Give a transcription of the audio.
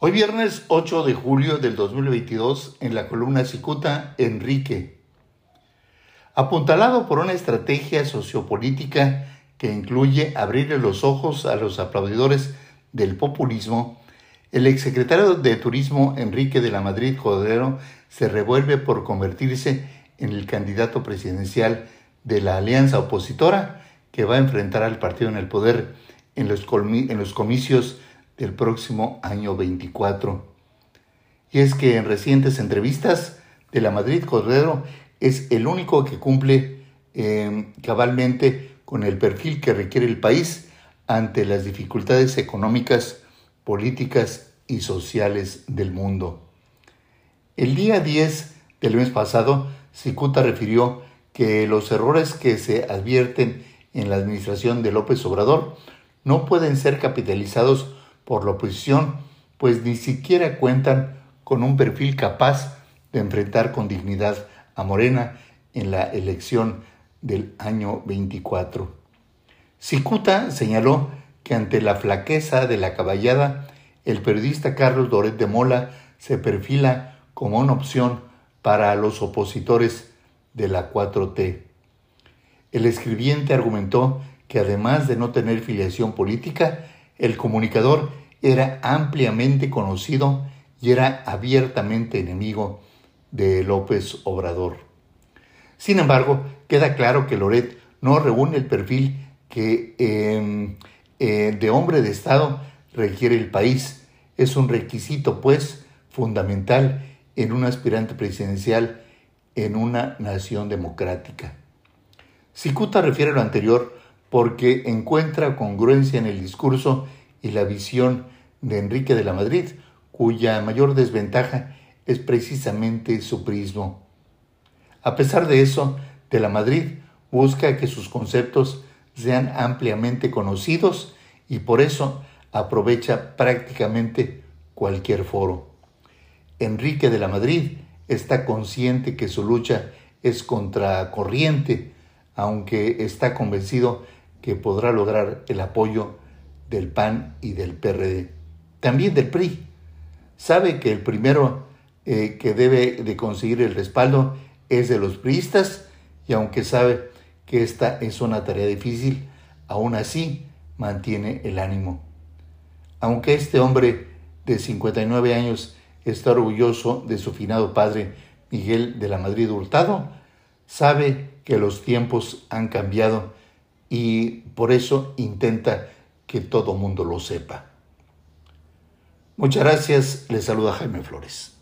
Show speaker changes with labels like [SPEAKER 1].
[SPEAKER 1] Hoy viernes 8 de julio del 2022 en la columna Cicuta, Enrique. Apuntalado por una estrategia sociopolítica que incluye abrirle los ojos a los aplaudidores del populismo, el exsecretario de Turismo Enrique de la Madrid Cordero se revuelve por convertirse en el candidato presidencial de la alianza opositora que va a enfrentar al partido en el poder en los, en los comicios del próximo año 24. Y es que en recientes entrevistas de la Madrid Cordero es el único que cumple em, cabalmente con el perfil que requiere el país ante las dificultades económicas, políticas y sociales del mundo. El día 10 del mes pasado, Cicuta refirió que los errores que se advierten en la administración de López Obrador no pueden ser capitalizados por la oposición, pues ni siquiera cuentan con un perfil capaz de enfrentar con dignidad a Morena en la elección del año 24. Cicuta señaló que ante la flaqueza de la caballada, el periodista Carlos Doret de Mola se perfila como una opción para los opositores de la 4T. El escribiente argumentó que además de no tener filiación política, el comunicador era ampliamente conocido y era abiertamente enemigo de López Obrador. Sin embargo, queda claro que Loret no reúne el perfil que em, eh, de hombre de Estado requiere el país. Es un requisito, pues, fundamental en un aspirante presidencial en una nación democrática. Cicuta refiere lo anterior porque encuentra congruencia en el discurso y la visión de Enrique de la Madrid, cuya mayor desventaja es precisamente su prismo. A pesar de eso, de la Madrid busca que sus conceptos sean ampliamente conocidos y por eso aprovecha prácticamente cualquier foro. Enrique de la Madrid está consciente que su lucha es contracorriente, aunque está convencido que podrá lograr el apoyo del PAN y del PRD, también del PRI. Sabe que el primero eh, que debe de conseguir el respaldo es de los priistas y aunque sabe que esta es una tarea difícil, aún así mantiene el ánimo. Aunque este hombre de 59 años está orgulloso de su finado padre Miguel de la Madrid Hurtado, sabe que los tiempos han cambiado y por eso intenta que todo mundo lo sepa. Muchas gracias, les saluda Jaime Flores.